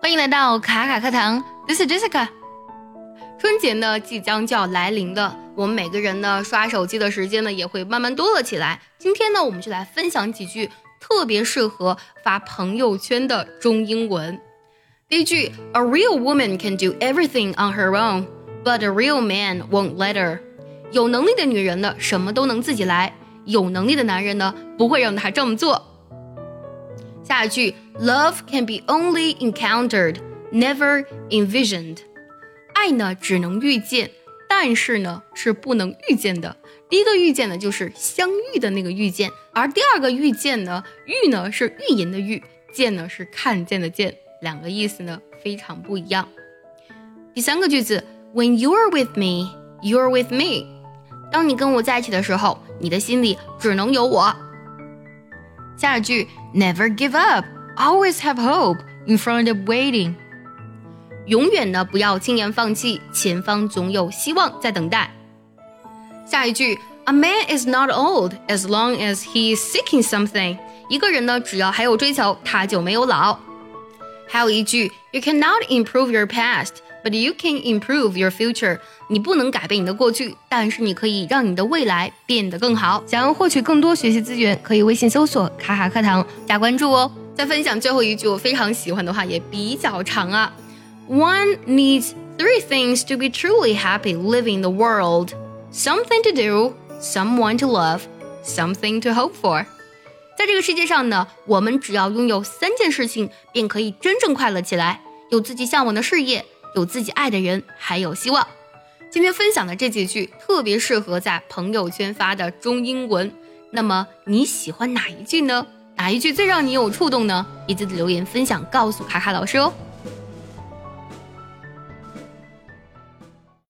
欢迎来到卡卡课堂，This is Jessica。春节呢即将就要来临了，我们每个人呢刷手机的时间呢也会慢慢多了起来。今天呢，我们就来分享几句特别适合发朋友圈的中英文。第一句，A real woman can do everything on her own, but a real man won't let her。有能力的女人呢，什么都能自己来；有能力的男人呢，不会让她这么做。下一句，Love can be only encountered, never envisioned。爱呢，只能遇见，但是呢，是不能遇见的。第一个遇见呢，就是相遇的那个遇见，而第二个遇见呢，遇呢是预言的预，见呢是看见的见，两个意思呢非常不一样。第三个句子，When you're with me, you're with me。当你跟我在一起的时候，你的心里只能有我。下一句，Never give up, always have hope in front of waiting。永远呢不要轻言放弃，前方总有希望在等待。下一句，A man is not old as long as he is seeking something。一个人呢，只要还有追求，他就没有老。还有一句，You cannot improve your past。But you can improve your future。你不能改变你的过去，但是你可以让你的未来变得更好。想要获取更多学习资源，可以微信搜索“卡卡课堂”加关注哦。再分享最后一句我非常喜欢的话，也比较长啊。One needs three things to be truly happy living the world: something to do, someone to love, something to hope for。在这个世界上呢，我们只要拥有三件事情，便可以真正快乐起来。有自己向往的事业。有自己爱的人，还有希望。今天分享的这几句特别适合在朋友圈发的中英文。那么你喜欢哪一句呢？哪一句最让你有触动呢？一字的留言分享告诉卡卡老师哦。